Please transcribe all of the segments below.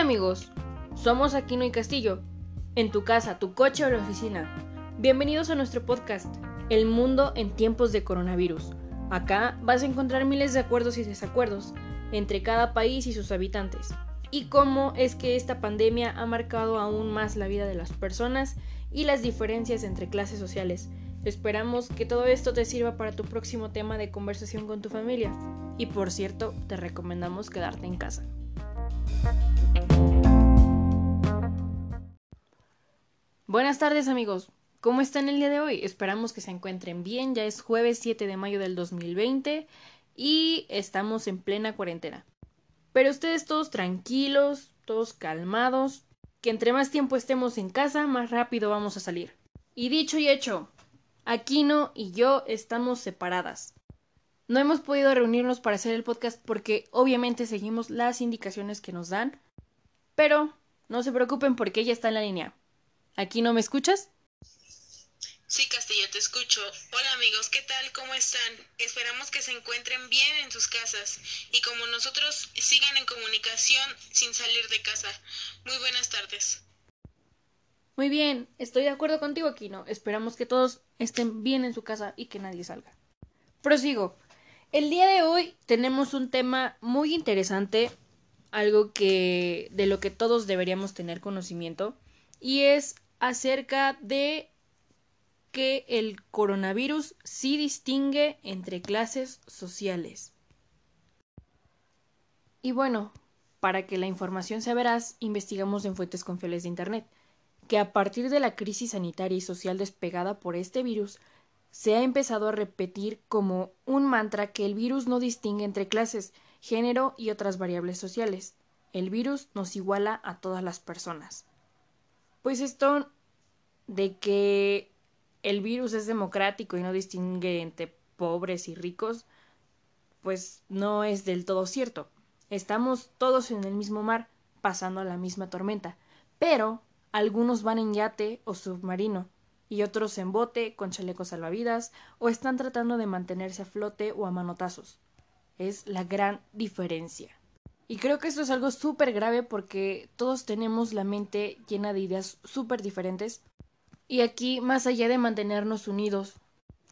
Amigos, somos Aquino y Castillo, en tu casa, tu coche o la oficina. Bienvenidos a nuestro podcast, El mundo en tiempos de coronavirus. Acá vas a encontrar miles de acuerdos y desacuerdos entre cada país y sus habitantes, y cómo es que esta pandemia ha marcado aún más la vida de las personas y las diferencias entre clases sociales. Esperamos que todo esto te sirva para tu próximo tema de conversación con tu familia. Y por cierto, te recomendamos quedarte en casa. Buenas tardes amigos, ¿cómo están el día de hoy? Esperamos que se encuentren bien, ya es jueves 7 de mayo del 2020 y estamos en plena cuarentena. Pero ustedes todos tranquilos, todos calmados, que entre más tiempo estemos en casa, más rápido vamos a salir. Y dicho y hecho, Aquino y yo estamos separadas. No hemos podido reunirnos para hacer el podcast porque obviamente seguimos las indicaciones que nos dan, pero no se preocupen porque ella está en la línea. ¿Aquí no me escuchas? Sí, Castillo, te escucho. Hola amigos, ¿qué tal? ¿Cómo están? Esperamos que se encuentren bien en sus casas y como nosotros sigan en comunicación sin salir de casa. Muy buenas tardes. Muy bien, estoy de acuerdo contigo, Aquino. Esperamos que todos estén bien en su casa y que nadie salga. Prosigo. El día de hoy tenemos un tema muy interesante, algo que de lo que todos deberíamos tener conocimiento, y es acerca de que el coronavirus sí distingue entre clases sociales. Y bueno, para que la información sea veraz, investigamos en fuentes confiables de Internet, que a partir de la crisis sanitaria y social despegada por este virus, se ha empezado a repetir como un mantra que el virus no distingue entre clases, género y otras variables sociales. El virus nos iguala a todas las personas. Pues esto de que el virus es democrático y no distingue entre pobres y ricos, pues no es del todo cierto. Estamos todos en el mismo mar, pasando la misma tormenta, pero algunos van en yate o submarino, y otros en bote con chalecos salvavidas, o están tratando de mantenerse a flote o a manotazos. Es la gran diferencia. Y creo que esto es algo súper grave porque todos tenemos la mente llena de ideas súper diferentes. Y aquí, más allá de mantenernos unidos,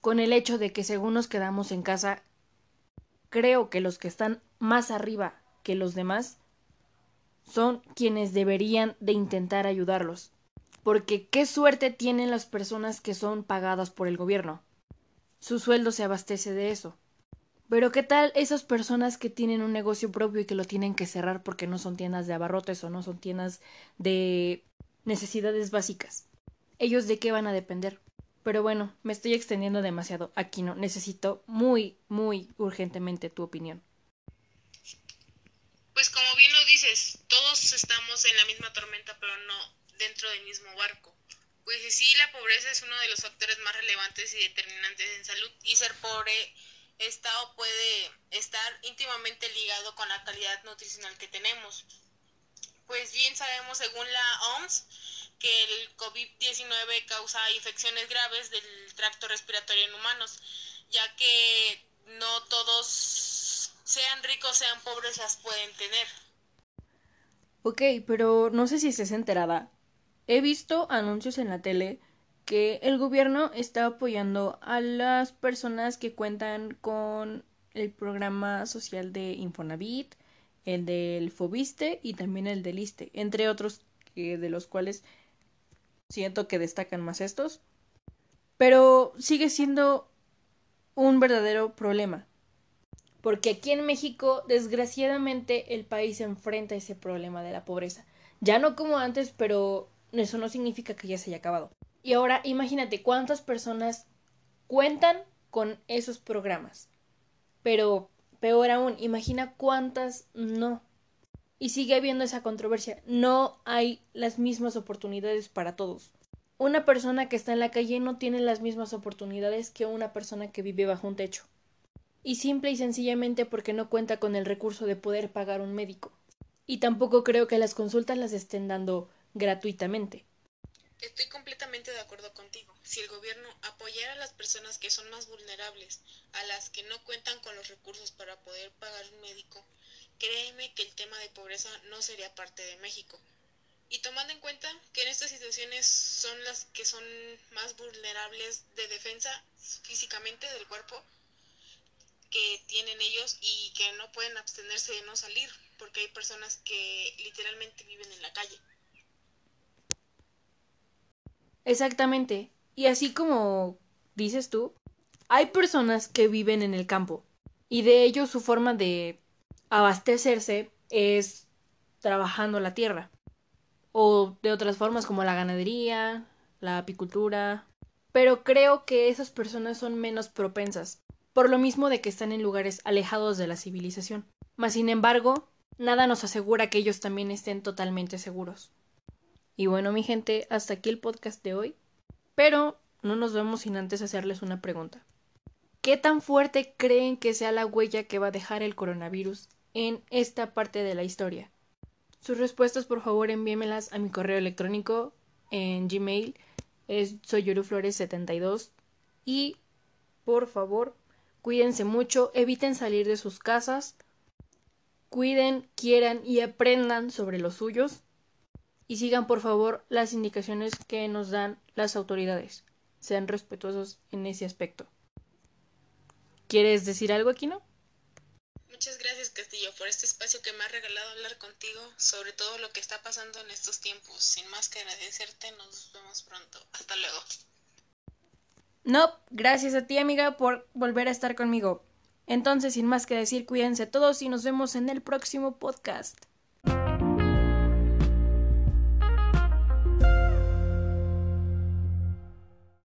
con el hecho de que según nos quedamos en casa, creo que los que están más arriba que los demás son quienes deberían de intentar ayudarlos. Porque qué suerte tienen las personas que son pagadas por el gobierno. Su sueldo se abastece de eso. Pero ¿qué tal esas personas que tienen un negocio propio y que lo tienen que cerrar porque no son tiendas de abarrotes o no son tiendas de necesidades básicas? ¿Ellos de qué van a depender? Pero bueno, me estoy extendiendo demasiado. Aquí no, necesito muy, muy urgentemente tu opinión. Pues como bien lo dices, todos estamos en la misma tormenta, pero no dentro del mismo barco. Pues sí, la pobreza es uno de los factores más relevantes y determinantes en salud y ser pobre estado puede estar íntimamente ligado con la calidad nutricional que tenemos. Pues bien sabemos según la OMS que el COVID-19 causa infecciones graves del tracto respiratorio en humanos, ya que no todos, sean ricos, sean pobres, las pueden tener. Ok, pero no sé si estés enterada. He visto anuncios en la tele que el gobierno está apoyando a las personas que cuentan con el programa social de Infonavit, el del Fobiste y también el del ISTE, entre otros que de los cuales siento que destacan más estos. Pero sigue siendo un verdadero problema. Porque aquí en México, desgraciadamente, el país enfrenta ese problema de la pobreza. Ya no como antes, pero eso no significa que ya se haya acabado. Y ahora imagínate cuántas personas cuentan con esos programas. Pero peor aún, imagina cuántas no. Y sigue habiendo esa controversia. No hay las mismas oportunidades para todos. Una persona que está en la calle no tiene las mismas oportunidades que una persona que vive bajo un techo. Y simple y sencillamente porque no cuenta con el recurso de poder pagar un médico. Y tampoco creo que las consultas las estén dando gratuitamente. Estoy completamente de acuerdo contigo. si el gobierno apoyara a las personas que son más vulnerables, a las que no cuentan con los recursos para poder pagar un médico, créeme que el tema de pobreza no sería parte de México. Y tomando en cuenta que en estas situaciones son las que son más vulnerables de defensa físicamente del cuerpo que tienen ellos y que no pueden abstenerse de no salir, porque hay personas que literalmente viven en la calle. Exactamente. Y así como dices tú, hay personas que viven en el campo y de ellos su forma de abastecerse es trabajando la tierra o de otras formas como la ganadería, la apicultura, pero creo que esas personas son menos propensas, por lo mismo de que están en lugares alejados de la civilización. Mas sin embargo, nada nos asegura que ellos también estén totalmente seguros. Y bueno, mi gente, hasta aquí el podcast de hoy. Pero no nos vemos sin antes hacerles una pregunta. ¿Qué tan fuerte creen que sea la huella que va a dejar el coronavirus en esta parte de la historia? Sus respuestas, por favor, envíemelas a mi correo electrónico en Gmail. Es soyuruflores72. Y, por favor, cuídense mucho, eviten salir de sus casas. Cuiden, quieran y aprendan sobre los suyos y sigan por favor las indicaciones que nos dan las autoridades. Sean respetuosos en ese aspecto. ¿Quieres decir algo aquí, no? Muchas gracias Castillo por este espacio que me ha regalado hablar contigo sobre todo lo que está pasando en estos tiempos. Sin más que agradecerte, nos vemos pronto. Hasta luego. No, gracias a ti amiga por volver a estar conmigo. Entonces, sin más que decir, cuídense todos y nos vemos en el próximo podcast.